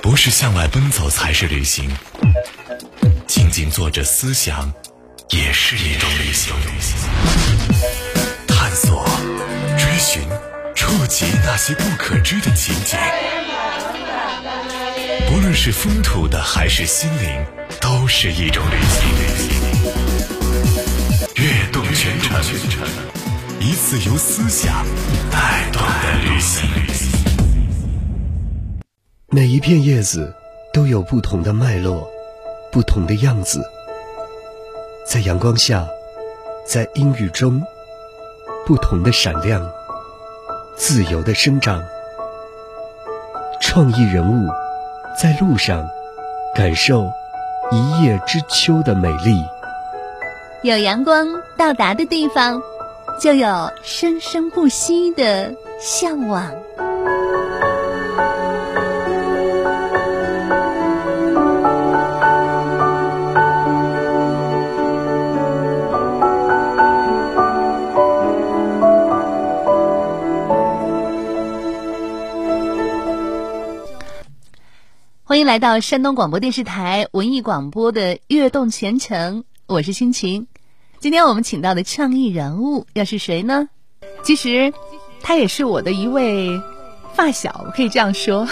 不是向外奔走才是旅行，静静坐着思想也是一种旅行。探索、追寻、触及那些不可知的情景，不论是风土的还是心灵，都是一种旅行。悦动全程，一次由思想带动的旅行。每一片叶子都有不同的脉络，不同的样子，在阳光下，在阴雨中，不同的闪亮，自由的生长。创意人物在路上，感受一叶知秋的美丽。有阳光到达的地方，就有生生不息的向往。欢迎来到山东广播电视台文艺广播的《悦动全程》，我是心情。今天我们请到的创意人物又是谁呢？其实，他也是我的一位发小，可以这样说。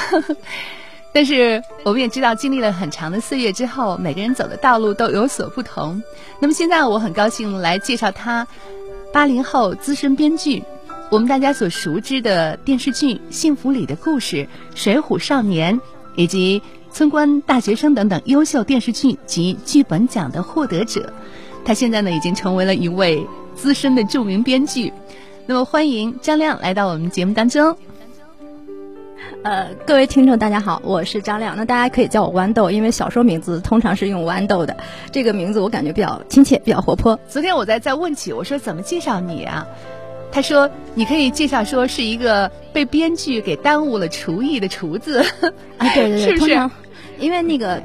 但是我们也知道，经历了很长的岁月之后，每个人走的道路都有所不同。那么现在我很高兴来介绍他，八零后资深编剧，我们大家所熟知的电视剧《幸福里的故事》《水浒少年》。以及《村官大学生》等等优秀电视剧及剧本奖的获得者，他现在呢已经成为了一位资深的著名编剧。那么，欢迎张亮来到我们节目当中。呃，各位听众，大家好，我是张亮。那大家可以叫我豌豆，因为小说名字通常是用豌豆的。这个名字我感觉比较亲切，比较活泼。昨天我在在问起，我说怎么介绍你啊？他说：“你可以介绍说是一个被编剧给耽误了厨艺的厨子啊，对对对，是不是？因为那个，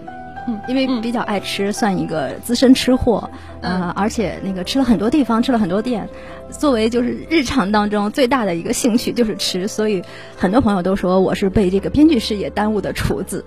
嗯，因为比较爱吃，算一个资深吃货，呃，而且那个吃了很多地方，吃了很多店，作为就是日常当中最大的一个兴趣就是吃，所以很多朋友都说我是被这个编剧事业耽误的厨子。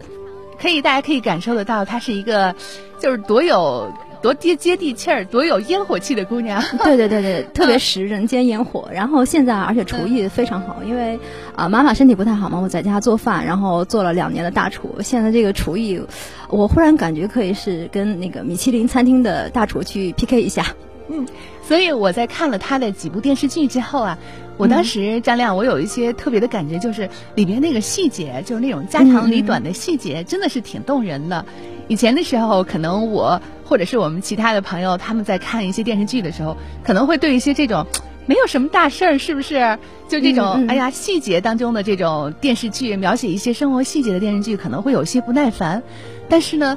可以，大家可以感受得到，他是一个就是多有。”多接接地气儿，多有烟火气的姑娘。对对对对，特别食人间烟火。然后现在，而且厨艺非常好，因为啊，妈妈身体不太好嘛，我在家做饭，然后做了两年的大厨。现在这个厨艺，我忽然感觉可以是跟那个米其林餐厅的大厨去 PK 一下。嗯，所以我在看了他的几部电视剧之后啊，我当时张亮，我有一些特别的感觉，就是里边那个细节，就是那种家长里短的细节，真的是挺动人的。以前的时候，可能我或者是我们其他的朋友，他们在看一些电视剧的时候，可能会对一些这种没有什么大事儿，是不是？就这种哎呀细节当中的这种电视剧，描写一些生活细节的电视剧，可能会有些不耐烦。但是呢，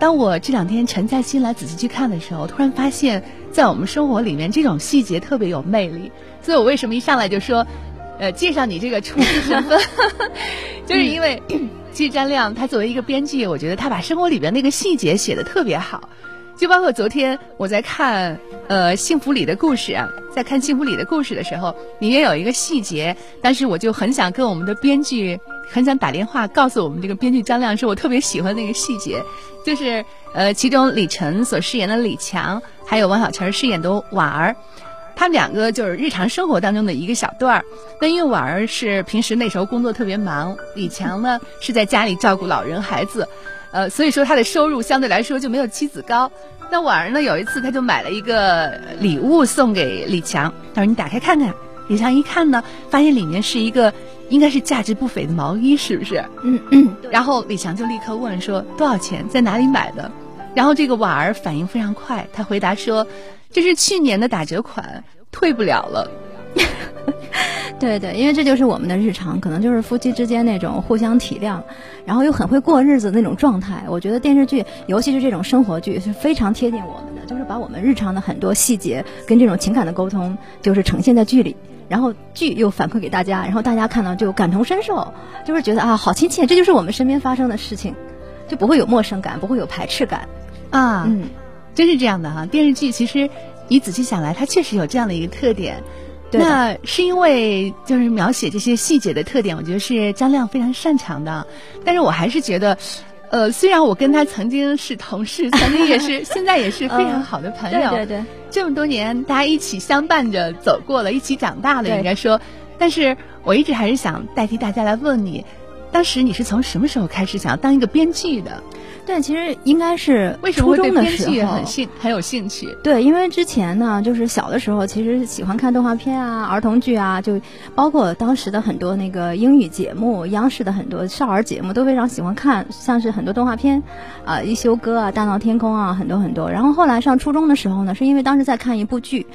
当我这两天沉下心来仔细去看的时候，突然发现，在我们生活里面，这种细节特别有魅力。所以我为什么一上来就说，呃，介绍你这个厨师身份，就是因为。其实张亮他作为一个编剧，我觉得他把生活里边那个细节写的特别好，就包括昨天我在看呃《幸福里的故事》啊，在看《幸福里的故事》的时候，里面有一个细节，当时我就很想跟我们的编剧很想打电话告诉我们这个编剧张亮，说我特别喜欢那个细节，就是呃其中李晨所饰演的李强，还有王小晨饰演的婉儿。他们两个就是日常生活当中的一个小段儿。那因为婉儿是平时那时候工作特别忙，李强呢是在家里照顾老人孩子，呃，所以说他的收入相对来说就没有妻子高。那婉儿呢有一次他就买了一个礼物送给李强，他说你打开看看。李强一看呢，发现里面是一个应该是价值不菲的毛衣，是不是？嗯嗯。然后李强就立刻问说多少钱，在哪里买的？然后这个婉儿反应非常快，他回答说。这是去年的打折款，退不了了。对对，因为这就是我们的日常，可能就是夫妻之间那种互相体谅，然后又很会过日子那种状态。我觉得电视剧，尤其是这种生活剧，是非常贴近我们的，就是把我们日常的很多细节跟这种情感的沟通，就是呈现在剧里，然后剧又反馈给大家，然后大家看到就感同身受，就是觉得啊，好亲切，这就是我们身边发生的事情，就不会有陌生感，不会有排斥感啊。嗯。真是这样的哈，电视剧其实你仔细想来，它确实有这样的一个特点。对那是因为就是描写这些细节的特点，我觉得是张亮非常擅长的。但是我还是觉得，呃，虽然我跟他曾经是同事，曾经也是，现在也是非常好的朋友。对对对，这么多年，大家一起相伴着走过了，一起长大的，应该说。但是我一直还是想代替大家来问你，当时你是从什么时候开始想要当一个编剧的？对，其实应该是为什么会对初中的编剧时候很兴很有兴趣？对，因为之前呢，就是小的时候，其实喜欢看动画片啊、儿童剧啊，就包括当时的很多那个英语节目，央视的很多少儿节目都非常喜欢看，像是很多动画片，啊、一休哥啊、大闹天宫啊，很多很多。然后后来上初中的时候呢，是因为当时在看一部剧。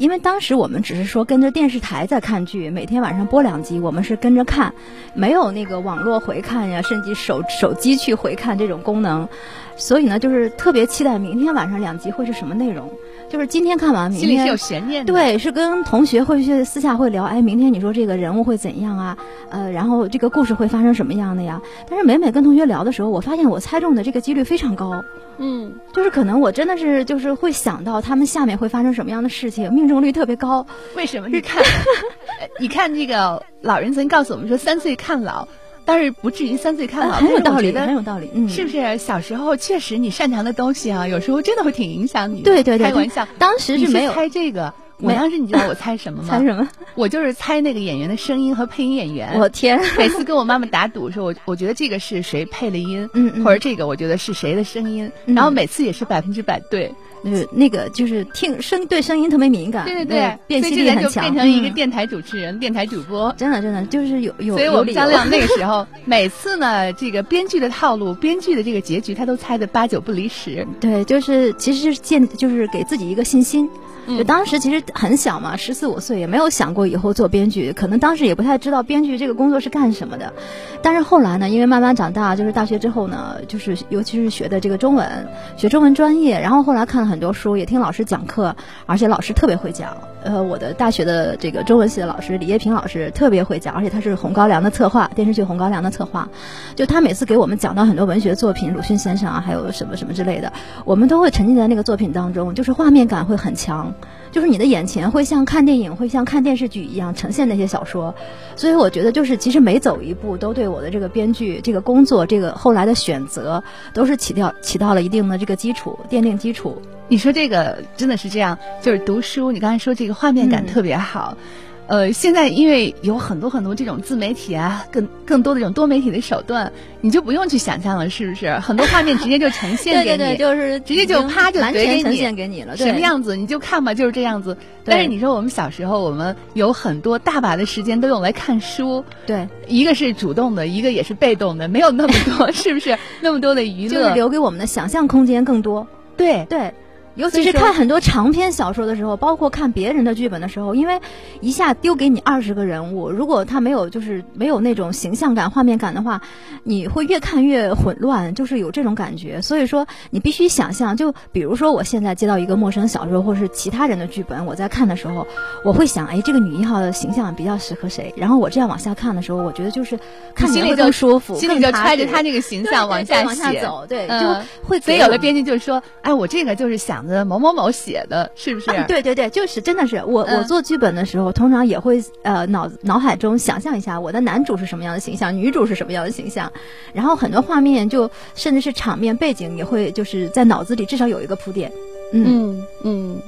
因为当时我们只是说跟着电视台在看剧，每天晚上播两集，我们是跟着看，没有那个网络回看呀，甚至手手机去回看这种功能，所以呢，就是特别期待明天晚上两集会是什么内容。就是今天看完，明天心里是有悬念的。，对，是跟同学会去私下会聊，哎，明天你说这个人物会怎样啊？呃，然后这个故事会发生什么样的呀？但是每每跟同学聊的时候，我发现我猜中的这个几率非常高，嗯，就是可能我真的是就是会想到他们下面会发生什么样的事情，命中率特别高。为什么？你看，呃 你看这个老人曾告诉我们说，三岁看老，但是不至于三岁看老，呃很有道理，但是我觉得很有道理，嗯，是不是？小时候确实你擅长的东西啊，有时候真的会挺影响你的。对对对开玩笑，当时是没有猜这个。我当时你知道我猜什么吗？猜什么？我就是猜那个演员的声音和配音演员。我天，每次跟我妈妈打赌说，我我觉得这个是谁配了音，或者这个我觉得是谁的声音，嗯然后每次也是百分之百对。就是那个就是听声对声音特别敏感，对对对，辨析力很强，变成一个嗯电台主持人、电台主播。真的真的就是有有，所以我们张亮那个时候，每次呢，这个编剧的套路、编剧的这个结局，他都猜的八九不离十。对，就是其实就是建，就是给自己一个信心。就当时其实很小嘛，十四五岁，也没有想过以后做编剧，可能当时也不太知道编剧这个工作是干什么的。但是后来呢，因为慢慢长大，就是大学之后呢，就是尤其是学的这个中文，学中文专业，然后后来看了很多书，也听老师讲课，而且老师特别会讲。呃，我的大学的这个中文系的老师李叶平老师特别会讲，而且他是《红高粱》的策划，电视剧《红高粱》的策划。就他每次给我们讲到很多文学作品，鲁迅先生啊，还有什么什么之类的，我们都会沉浸在那个作品当中，就是画面感会很强，就是你的眼前会像看电影，会像看电视剧一样呈现那些小说。所以我觉得，就是其实每走一步，都对我的这个编剧这个工作，这个后来的选择，都是起到起到了一定的这个基础，奠定基础。你说这个真的是这样，就是读书，你刚才说这个画面感嗯特别好。呃，现在因为有很多很多这种自媒体啊，更更多的这种多媒体的手段，你就不用去想象了，是不是？很多画面直接就呈现给你，对对对，就是直接就啪就完全呈现给你了，什么样子你就看吧，就是这样子。对但是你说我们小时候，我们有很多大把的时间都用来看书，对，一个是主动的，一个也是被动的，没有那么多，是不是？那么多的娱乐，就是留给我们的想象空间更多。对对，尤其是看很多长篇小说的时候，包括看别人的剧本的时候，因为一下丢给你二十个人物，如果他没有就是没有那种形象感、画面感的话，你会越看越混乱，就是有这种感觉。所以说，你必须想象，就比如说我现在接到一个陌生小说或是其他人的剧本，我在看的时候，我会想，哎，这个女一号的形象比较适合谁？然后我这样往下看的时候，我觉得就是看起来会心里更舒服，心里就揣着他这个形象往下写往下走，对，嗯就会所以有的编辑就说：“哎，我这个就是想着某某某写的，是不是？”嗯对对对，就是真的是我、嗯我做剧本的时候，通常也会呃脑脑海中想象一下我的男主是什么样的形象，女主是什么样的形象，然后很多画面就甚至是场面背景也会就是在脑子里至少有一个铺垫。嗯，嗯嗯，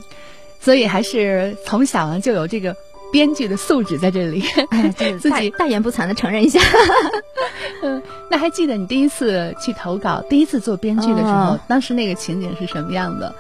所以还是从小呢就有这个编剧的素质在这里。哎，自己大大言不惭的承认一下。嗯，那还记得你第一次去投稿、第一次做编剧的时候，哦当时那个情景是什么样的？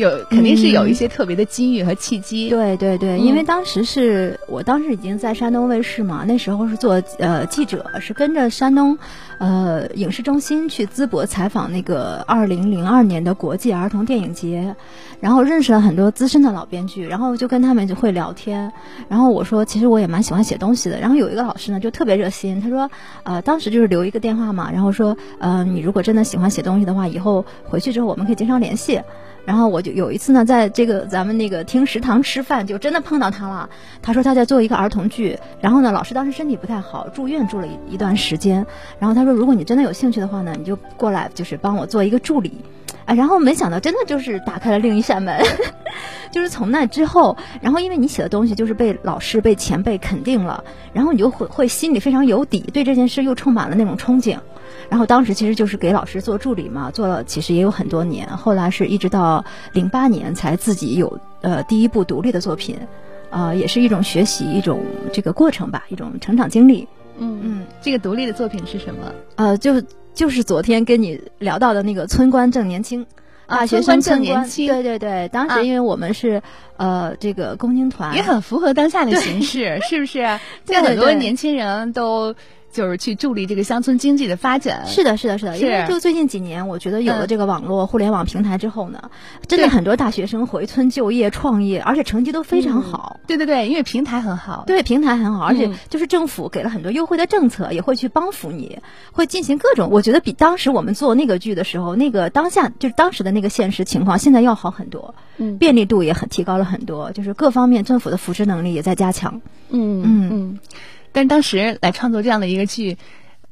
有肯定是有一些特别的机遇和契机。对对对，嗯因为当时是我当时已经在山东卫视嘛，那时候是做呃记者，是跟着山东呃影视中心去淄博采访那个二零零二年的国际儿童电影节，然后认识了很多资深的老编剧，然后就跟他们就会聊天，然后我说其实我也蛮喜欢写东西的，然后有一个老师呢就特别热心，他说呃当时就是留一个电话嘛，然后说呃你如果真的喜欢写东西的话，以后回去之后我们可以经常联系。然后我就有一次呢，在这个咱们那个听食堂吃饭，就真的碰到他了。他说他在做一个儿童剧，然后呢，老师当时身体不太好，住院住了一一段时间。然后他说，如果你真的有兴趣的话呢，你就过来，就是帮我做一个助理。啊，然后没想到真的就是打开了另一扇门，就是从那之后，然后因为你写的东西就是被老师、被前辈肯定了，然后你就会会心里非常有底，对这件事又充满了那种憧憬。然后当时其实就是给老师做助理嘛，做了其实也有很多年，后来是一直到零八年才自己有呃第一部独立的作品，呃，也是一种学习一种这个过程吧，一种成长经历。嗯嗯，这个独立的作品是什么？呃，就就是昨天跟你聊到的那个村官正年轻，啊学生正年轻，对对对，当时因为我们是呃这个共青团，也很符合当下的形势，是不是？现在很多年轻人都。就是去助力这个乡村经济的发展。是的，是的，是的。因为就最近几年，我觉得有了这个网络互联网平台之后呢，真的很多大学生回村就业创业，而且成绩都非常好。对对对，因为平台很好。对，平台很好，而且就是政府给了很多优惠的政策，也会去帮扶你，会进行各种。我觉得比当时我们做那个剧的时候，那个当下就是当时的那个现实情况，现在要好很多。嗯，便利度也很提高了很多，就是各方面政府的扶持能力也在加强。嗯嗯嗯。但当时来创作这样的一个剧，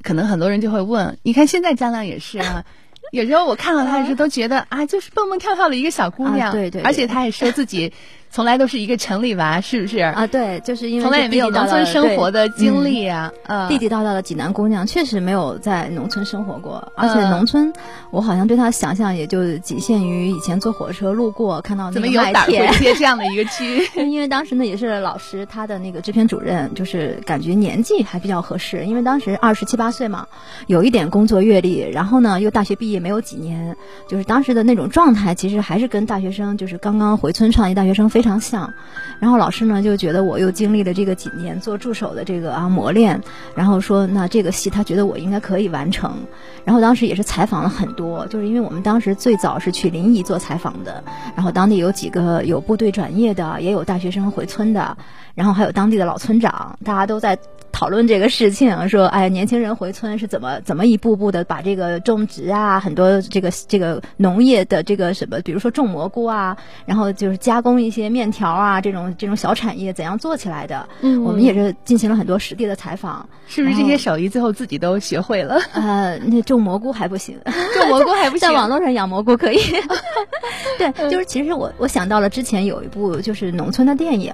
可能很多人就会问：你看现在张亮也是啊，有时候我看到他的时候都觉得啊，就是蹦蹦跳跳的一个小姑娘，对对，而且他也说自己。从来都是一个城里娃，是不是啊？对，就是因为从来也没有农村生活的经历啊。地地道道的济南姑娘，确实没有在农村生活过。而且农村，我好像对她的想象也就仅限于以前坐火车路过看到那个麦田这样的一个区。因为当时呢也是老师，他的那个制片主任，就是感觉年纪还比较合适，因为当时二十七八岁嘛，有一点工作阅历，然后呢又大学毕业没有几年，就是当时的那种状态，其实还是跟大学生，就是刚刚回村创业大学生非非常像，然后老师呢就觉得我又经历了这个几年做助手的这个啊磨练，然后说那这个戏他觉得我应该可以完成，然后当时也是采访了很多，就是因为我们当时最早是去临沂做采访的，然后当地有几个有部队转业的，也有大学生回村的，然后还有当地的老村长，大家都在。讨论这个事情，说哎，年轻人回村是怎么怎么一步步的把这个种植啊，很多这个这个农业的这个什么，比如说种蘑菇啊，然后就是加工一些面条啊，这种这种小产业怎样做起来的？嗯，我们也是进行了很多实地的采访，是不是这些手艺最后自己都学会了？呃，那种蘑菇还不行，种蘑菇还不行，在网络上养蘑菇可以。对，就是其实我我想到了之前有一部就是农村的电影，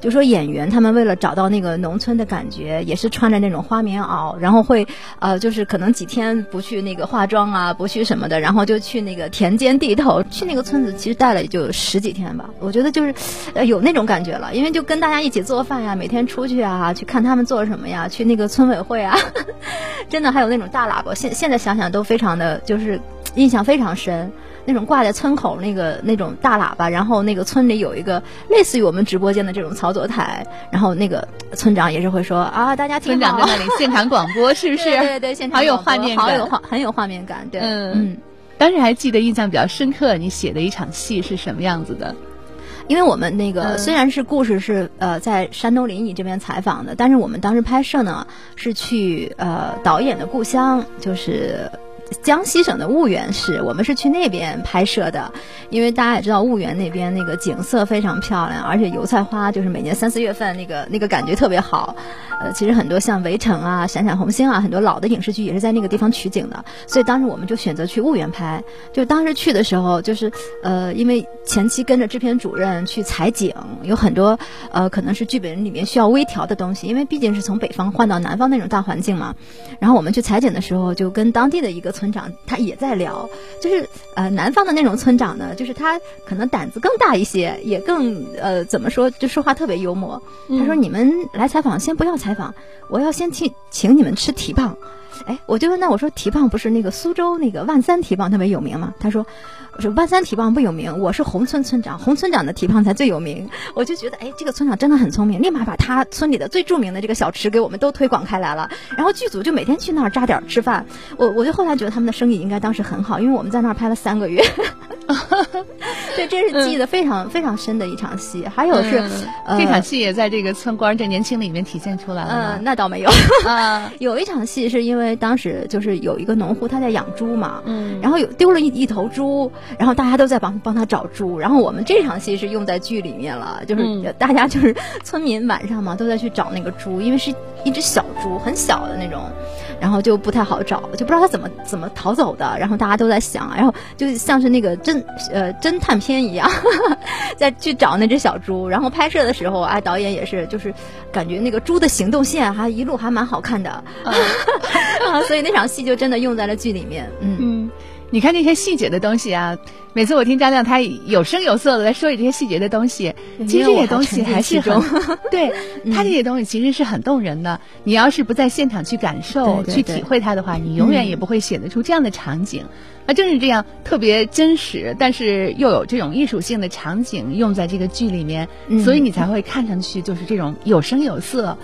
就说演员他们为了找到那个农村的感觉。也是穿着那种花棉袄，然后会，呃，就是可能几天不去那个化妆啊，不去什么的，然后就去那个田间地头，去那个村子，其实待了也就十几天吧。我觉得就是，呃，有那种感觉了，因为就跟大家一起做饭呀，每天出去啊，去看他们做什么呀，去那个村委会啊，真的还有那种大喇叭，现现在想想都非常的就是印象非常深。那种挂在村口那个那种大喇叭，然后那个村里有一个类似于我们直播间的这种操作台，然后那个村长也是会说啊，大家听村长在那里现场广播，是不是？对对，现场好有画面感，好有画，很有画面感。对，嗯嗯，当时还记得印象比较深刻，你写的一场戏是什么样子的？因为我们那个虽然是故事是呃在山东临沂这边采访的，但是我们当时拍摄呢是去呃导演的故乡，就是。江西省的婺源市，我们是去那边拍摄的，因为大家也知道婺源那边那个景色非常漂亮，而且油菜花就是每年三四月份那个那个感觉特别好。呃，其实很多像《围城》啊、《闪闪红星》啊，很多老的影视剧也是在那个地方取景的，所以当时我们就选择去婺源拍。就当时去的时候，就是呃，因为前期跟着制片主任去采景，有很多呃可能是剧本里面需要微调的东西，因为毕竟是从北方换到南方那种大环境嘛。然后我们去采景的时候，就跟当地的一个村长他也在聊，就是呃南方的那种村长呢，就是他可能胆子更大一些，也更呃怎么说，就说话特别幽默。他说：“你们来采访，先不要采。”采访，我要先请请你们吃蹄膀，哎，我就问那我说蹄膀不是那个苏州那个万三蹄膀特别有名吗？他说，我说万三蹄膀不有名，我是红村村长，红村长的蹄膀才最有名。我就觉得，哎，这个村长真的很聪明，立马把他村里的最著名的这个小吃给我们都推广开来了。然后剧组就每天去那儿扎点吃饭。我我就后来觉得他们的生意应该当时很好，因为我们在那儿拍了三个月。对，这是记得非常非常深的一场戏。还有是，这场戏也在这个村官这年轻里面体现出来了。嗯，那倒没有。啊，有一场戏是因为当时就是有一个农户他在养猪嘛，嗯，然后有丢了一一头猪，然后大家都在帮帮他找猪。然后我们这场戏是用在剧里面了，就是大家就是村民晚上嘛都在去找那个猪，因为是一只小猪，很小的那种。然后就不太好找，就不知道他怎么怎么逃走的。然后大家都在想，然后就像是那个侦呃侦探片一样，在去找那只小猪。然后拍摄的时候，哎，导演也是就是感觉那个猪的行动线还一路还蛮好看的，啊，所以那场戏就真的用在了剧里面。嗯，你看那些细节的东西啊。每次我听张亮他有声有色的在说起这些细节的东西，其实这些东西还是很 对他这些东西其实是很动人的。你要是不在现场去感受、去体会它的话，你永远也不会写得出这样的场景。那正是这样特别真实，但是又有这种艺术性的场景用在这个剧里面，所以你才会看上去就是这种有声有色，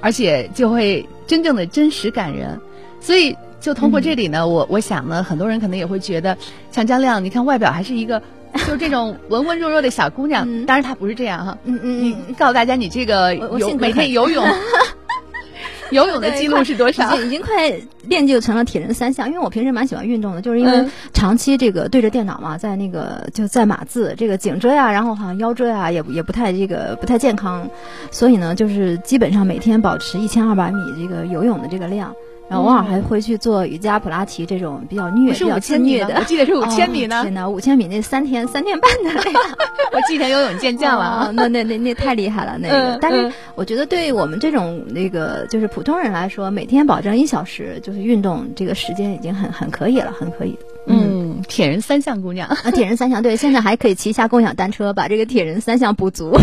而且就会真正的真实感人。所以。就通过这里呢，我我想呢，很多人可能也会觉得，像张亮，你看外表还是一个，就是这种文文弱弱的小姑娘。当然她不是这样哈。嗯嗯嗯。告诉大家，你这个游每天游泳，游泳的记录是多少？已经快练就成了铁人三项。因为我平时蛮喜欢运动的，就是因为长期这个对着电脑嘛，在那个就在码字，这个颈椎啊，然后好像腰椎啊，也也不太这个不太健康，所以呢，就是基本上每天保持一千二百米这个游泳的这个量。然后偶尔还会去做瑜伽、普拉提这种比较虐、比较轻虐的。我记得是五千米呢。天哪，五千米那三天三天半的那个，我记得游泳健将了。那那那那太厉害了那个。但是我觉得对于我们这种那个就是普通人来说，每天保证一小时就是运动这个时间已经很很可以了，很可以。嗯，铁人三项姑娘啊，铁人三项对，现在还可以骑一下共享单车，把这个铁人三项补足。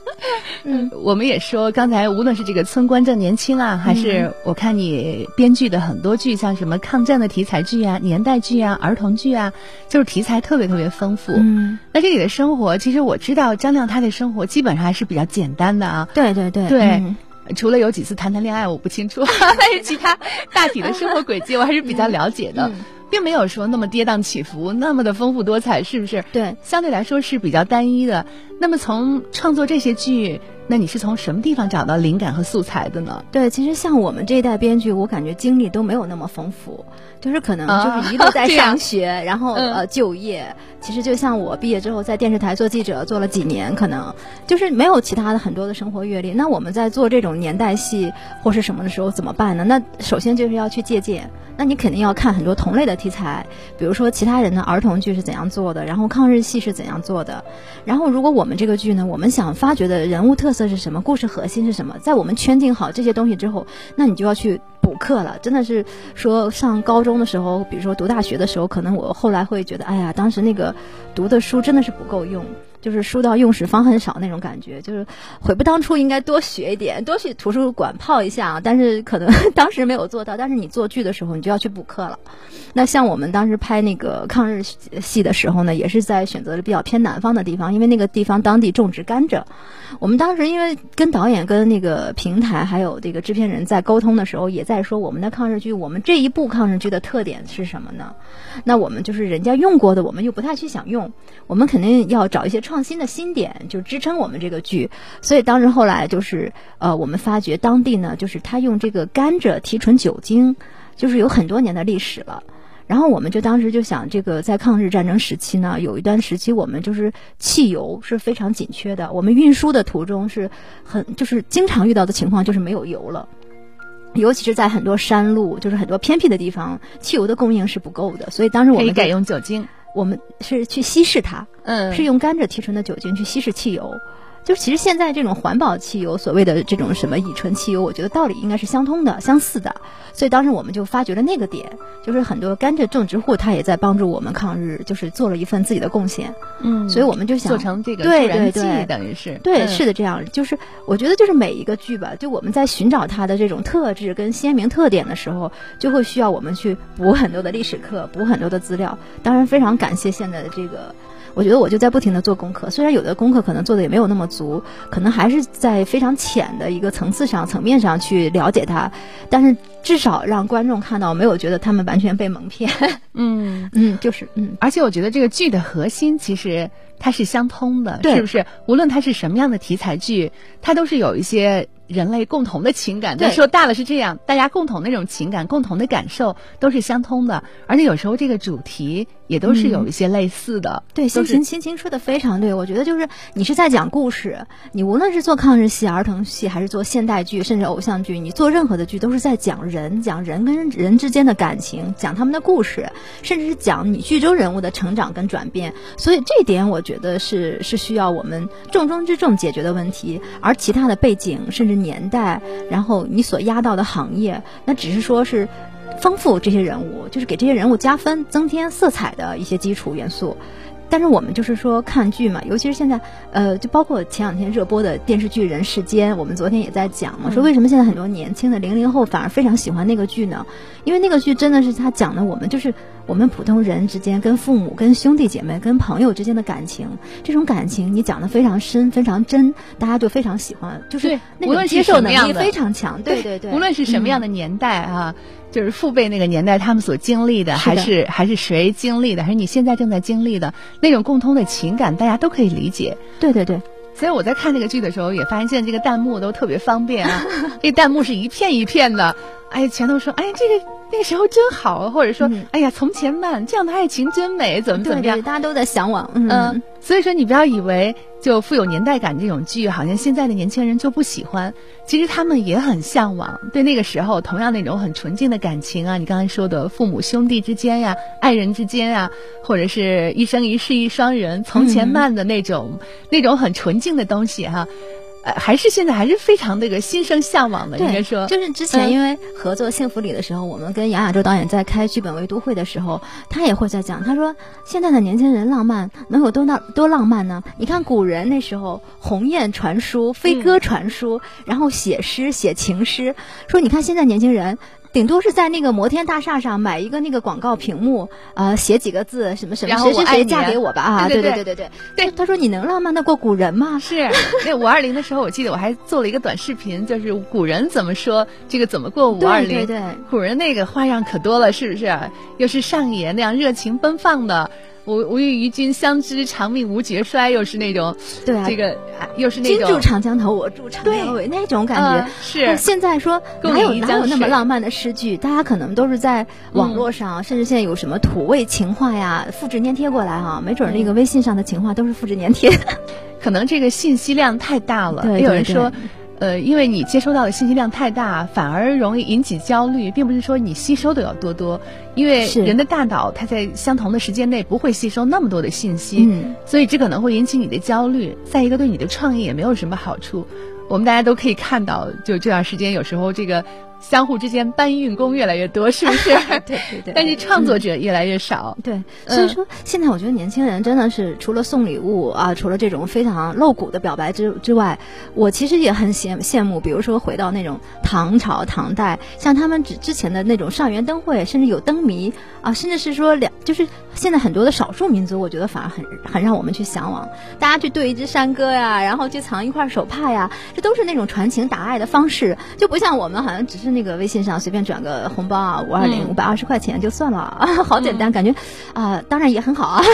嗯，我们也说，刚才无论是这个村官正年轻啊，还是我看你编剧的很多剧，像什么抗战的题材剧啊、年代剧啊、儿童剧啊，就是题材特别特别丰富。嗯，那这里的生活，其实我知道张亮他的生活基本上还是比较简单的啊。对对对对，除了有几次谈谈恋爱我不清楚，但是其他大体的生活轨迹我还是比较了解的。并没有说那么跌宕起伏，那么的丰富多彩，是不是？对，相对来说是比较单一的。那么从创作这些剧，那你是从什么地方找到灵感和素材的呢？对，其实像我们这一代编剧，我感觉经历都没有那么丰富，就是可能就是一路在 上学，然后呃就业。其实就像我毕业之后在电视台做记者做了几年，可能就是没有其他的很多的生活阅历。那我们在做这种年代戏或是什么的时候怎么办呢？那首先就是要去借鉴。那你肯定要看很多同类的题材，比如说其他人的儿童剧是怎样做的，然后抗日戏是怎样做的，然后如果我们这个剧呢，我们想发掘的人物特色是什么，故事核心是什么，在我们圈定好这些东西之后，那你就要去补课了。真的是说上高中的时候，比如说读大学的时候，可能我后来会觉得，哎呀，当时那个读的书真的是不够用。就是书到用时方恨少那种感觉，就是悔不当初，应该多学一点，多去图书馆泡一下啊。但是可能 当时没有做到，但是你做剧的时候，你就要去补课了。那像我们当时拍那个抗日戏的时候呢，也是在选择了比较偏南方的地方，因为那个地方当地种植甘蔗。我们当时因为跟导演、跟那个平台还有这个制片人在沟通的时候，也在说我们的抗日剧，我们这一部抗日剧的特点是什么呢？那我们就是人家用过的，我们又不太去想用，我们肯定要找一些创新的新点，就支撑我们这个剧。所以当时后来就是呃，我们发觉当地呢，就是他用这个甘蔗提纯酒精，就是有很多年的历史了。然后我们就当时就想，这个在抗日战争时期呢，有一段时期我们就是汽油是非常紧缺的，我们运输的途中是很就是经常遇到的情况就是没有油了，尤其是在很多山路，就是很多偏僻的地方，汽油的供应是不够的，所以当时我们改用酒精，我们是去稀释它，嗯，是用甘蔗提纯的酒精去稀释汽油。就其实现在这种环保汽油，所谓的这种什么乙醇汽油，我觉得道理应该是相通的、相似的。所以当时我们就发觉了那个点，就是很多甘蔗种植户他也在帮助我们抗日，就是做了一份自己的贡献。嗯，所以我们就想做成这个对对对，等于是对是的这样。就是我觉得就是每一个剧吧，就我们在寻找它的这种特质跟鲜明特点的时候，就会需要我们去补很多的历史课，补很多的资料。当然非常感谢现在的这个。我觉得我就在不停的做功课，虽然有的功课可能做的也没有那么足，可能还是在非常浅的一个层次上、层面上去了解它，但是至少让观众看到，没有觉得他们完全被蒙骗。嗯嗯，就是嗯，而且我觉得这个剧的核心其实它是相通的，对是不是？无论它是什么样的题材剧，它都是有一些人类共同的情感。对说大了是这样，大家共同那种情感、共同的感受都是相通的，而且有时候这个主题也都是有一些类似的。对，心情心情说的非常对，我觉得就是你是在讲故事，你无论是做抗日戏、儿童戏，还是做现代剧，甚至偶像剧，你做任何的剧都是在讲人，讲人跟人之间的感情，讲他们的故事，甚至是讲你剧中人物的成长跟转变。所以这点我觉得是是需要我们重中之重解决的问题，而其他的背景甚至年代，然后你所压到的行业，那只是说是。丰富这些人物，就是给这些人物加分、增添色彩的一些基础元素。但是我们就是说看剧嘛，尤其是现在，呃，就包括前两天热播的电视剧《人世间》，我们昨天也在讲嘛，说为什么现在很多年轻的零零后反而非常喜欢那个剧呢？因为那个剧真的是他讲的我们就是我们普通人之间跟父母、跟兄弟姐妹、跟朋友之间的感情，这种感情你讲的非常深、非常真，大家就非常喜欢，就是那无论接受能力非常强。对对对，无论是什么样的嗯年代啊，就是父辈那个年代他们所经历的，还是还是谁经历的，还是你现在正在经历的那种共通的情感，大家都可以理解。对对对，所以我在看这个剧的时候，也发现现在这个弹幕都特别方便啊，这弹幕是一片一片的，哎，全都说，哎，这个那个时候真好，或者说，嗯哎呀，从前慢，这样的爱情真美，怎么怎么样对对，。大家都在向往。嗯，嗯，所以说你不要以为就富有年代感这种剧，好像现在的年轻人就不喜欢。其实他们也很向往，对那个时候同样那种很纯净的感情啊，你刚才说的父母兄弟之间呀、爱人之间呀，或者是一生一世一双人，从前嗯慢的那种、那种很纯净的东西哈、呃，还是现在还是非常那个心生向往的，应该，说。就是之前嗯因为合作《幸福里》的时候，我们跟杨亚洲导演在开剧本围读会的时候，他也会在讲，他说现在的年轻人浪漫能有多浪多浪漫呢？你看古人那时候鸿雁传书、飞鸽传书，然后写诗、写情诗，说你看现在年轻人。顶多是在那个摩天大厦上买一个那个广告屏幕，呃，写几个字，什么什么谁谁谁嫁给我吧啊！对对对对对对对，他说你能浪漫的过古人吗？是那五二零的时候，我记得我还做了一个短视频，就是古人怎么说这个怎么过五二零。对对对，古人那个花样可多了，是不是？又是上野那样热情奔放的，吾吾与与君相知，长命无绝衰，又是那种对啊，这个，啊又是那君种住长江头，我住长江尾那种感觉。是现在说共哪有哪有那么浪漫的诗句？大家可能都是在网络上，甚至现在有什么土味情话呀，复制粘贴过来哈、没准儿那个微信上的情话都是复制粘贴。可能这个信息量太大了。对对也有人说。呃，因为你接收到的信息量太大，反而容易引起焦虑，并不是说你吸收的要多多，因为人的大脑它在相同的时间内不会吸收那么多的信息，嗯，所以这可能会引起你的焦虑。再一个，对你的创意也没有什么好处。我们大家都可以看到，就这段时间，有时候这个相互之间搬运工越来越多，是不是？对对对。但是创作者越来越少。对，嗯所以说现在我觉得年轻人真的是除了送礼物啊，除了这种非常露骨的表白之之外，我其实也很羡羡慕，比如说回到那种唐朝、唐代，像他们之之前的那种上元灯会，甚至有灯谜啊，甚至是说两，就是现在很多的少数民族，我觉得反而很很让我们去向往。大家去对一支山歌呀，然后去藏一块手帕呀，这都是那种传情达爱的方式，就不像我们好像只是那个微信上随便转个红包啊，五二零嗯五百二十块钱就算了啊，好简单，感觉啊、当然也很好啊。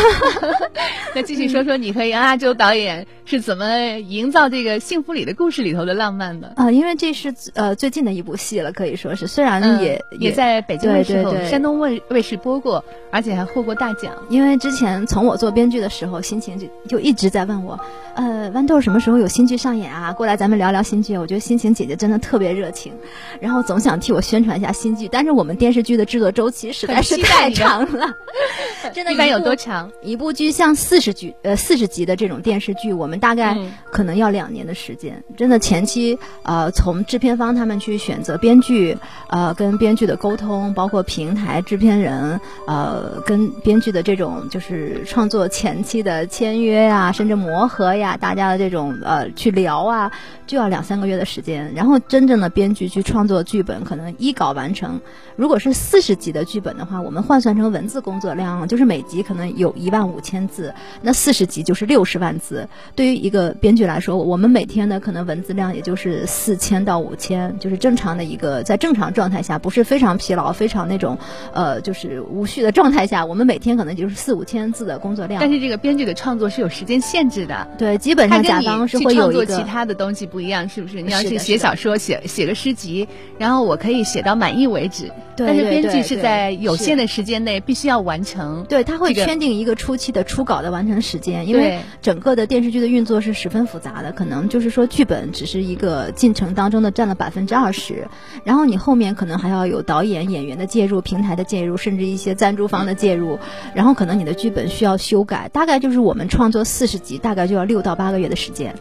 那继续说说你和杨亚洲导演是怎么营造这个幸福里的故事里头的浪漫的？啊、因为这是呃最近的一部戏了，可以说是，虽然嗯也、也在北京卫视和对对对山东卫卫视播过，而且还获过大奖。因为之前从我做编剧的时候，心情就就一直在问我，呃，豌豆什么时候有新剧上演啊？过来咱们聊聊新剧。我觉得心情姐姐真的特别热情，然后总想替我宣传一下新剧，但是我们电视剧的制作周期实在是太长了，真的一般有多长？一部剧像四十剧呃四十集的这种电视剧，我们大概嗯可能要两年的时间。真的前期呃从制片方他们去选择编剧，呃跟编剧的沟通，包括平台制片人，呃跟编剧的这种就是创作前期的签约啊，甚至磨合呀，大家的这种呃去聊啊，就要两三个月的时间，然后真正的编剧去创作剧本，可能一稿完成。如果是四十集的剧本的话，我们换算成文字工作量，就是每集可能有一万五千字，那四十集就是六十万字。对于一个编剧来说，我们每天呢可能文字量也就是四千到五千，就是正常的一个在正常状态下，不是非常疲劳、非常那种呃就是无序的状态下，我们每天可能就是四五千字的工作量。但是这个编剧的创作是有时间限制的，对，基本上甲方是会有一个其他的东西不一样，是不是？你要去写小说，写写个诗集，然后我可以写到满意为止。但是编剧是在有限的时间内必须要完成。对，他会圈定一个初期的初稿的完成时间，因为整个的电视剧的运作是十分复杂的，可能就是说剧本只是一个进程当中的占了百分之二十，然后你后面可能还要有导演、演员的介入、平台的介入，甚至一些赞助方的介入，然后可能你的剧本需要修改，大概就是我们创作四十集，大概就要六到八个月的时间。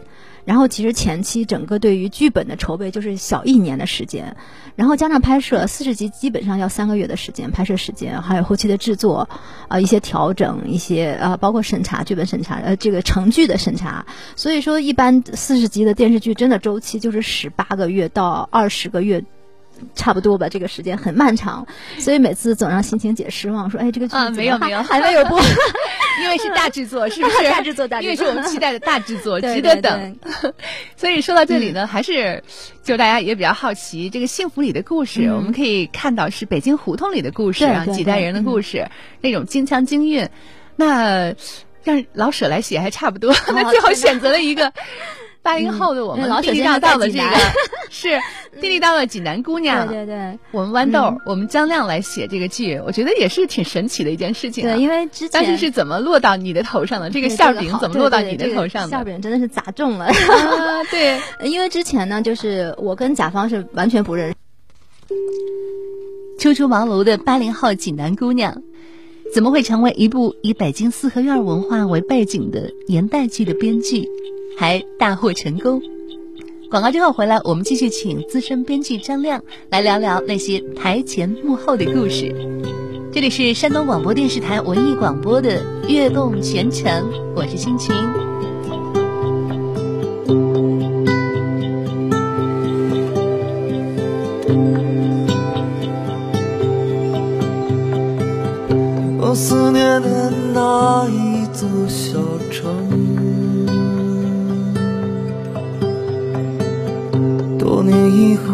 然后其实前期整个对于剧本的筹备就是小一年的时间，然后加上拍摄四十集基本上要三个月的时间拍摄时间，还有后期的制作，啊一些调整，一些啊包括审查剧本审查呃这个程序的审查，所以说一般四十集的电视剧真的周期就是十八个月到二十个月。差不多吧，这个时间很漫长，所以每次总让心情姐失望，说：“哎，这个剧啊，没有没有，还没有播，因为是大制作，是不是？大制作，大因为是我们期待的大制作，值得等。所以说到这里呢，还是就大家也比较好奇，这个幸福里的故事，我们可以看到是北京胡同里的故事啊，几代人的故事，那种京腔京韵。那让老舍来写还差不多，那最后选择了一个。”八零后的我们，地地道道的这个 是地地道道的济南姑娘。对对对，我们豌豆，我们张亮来写这个剧，我觉得也是挺神奇的一件事情。对，因为之前当时是怎么落到你的头上的？这个馅饼怎么落到你的头上的？馅饼真的是砸中了。对，因为之前呢，就是我跟甲方是完全不认识。初出茅庐的八零后济南姑娘，怎么会成为一部以北京四合院文化为背景的年代剧的编剧？还大获成功。广告之后回来，我们继续请资深编剧张亮来聊聊那些台前幕后的故事。这里是山东广播电视台文艺广播的《悦动全程》，我是心情。我思念的那一座小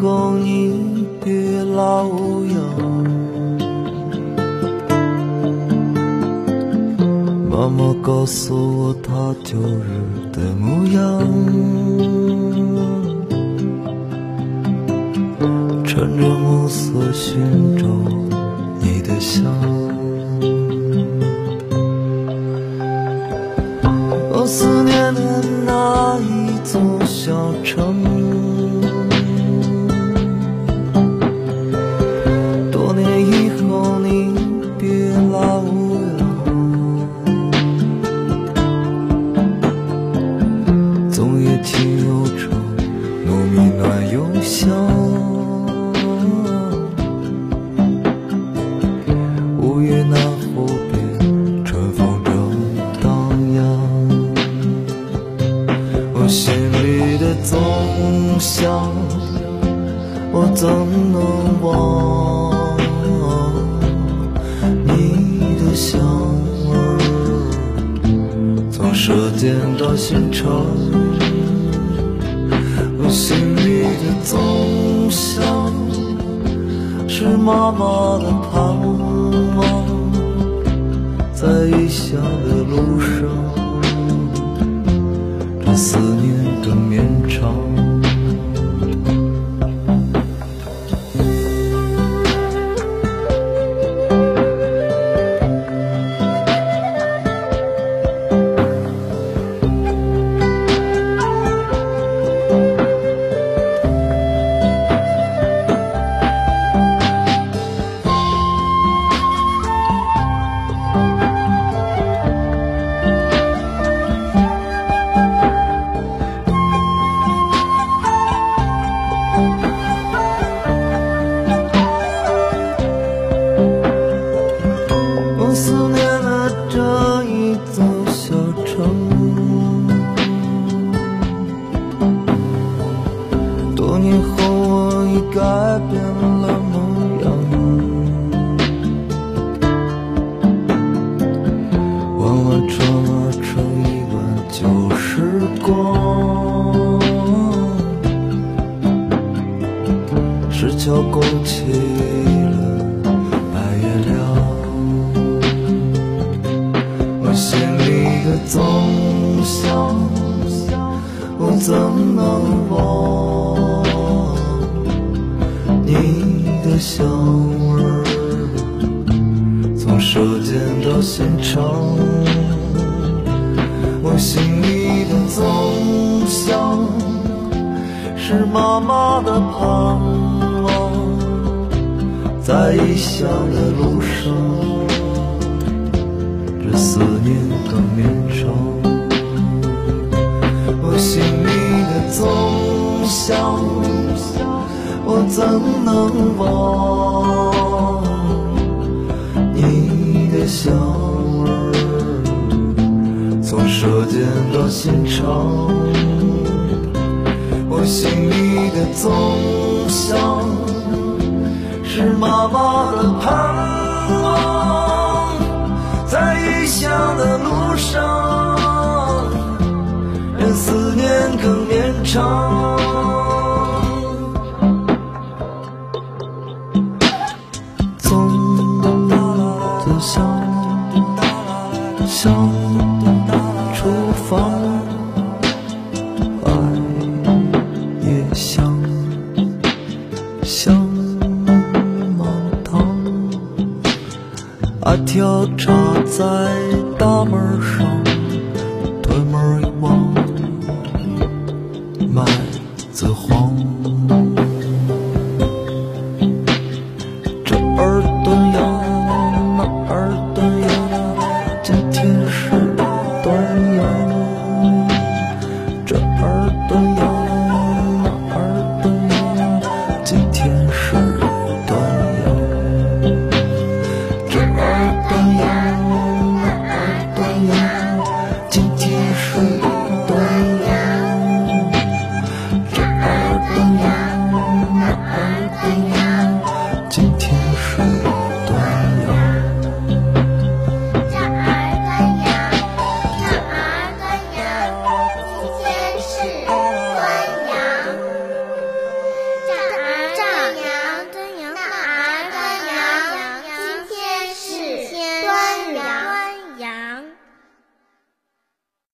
以后，你别老友。妈妈告诉我他旧日的模样，趁着暮色寻找我心里的走向是妈妈的盼望在异乡的路上这思念的面年后，我已改变了。怎能忘你的香味儿？从舌尖到心肠，我心里的总想是妈妈的盼望，在异乡的路上，任思念更绵长。交叉在大门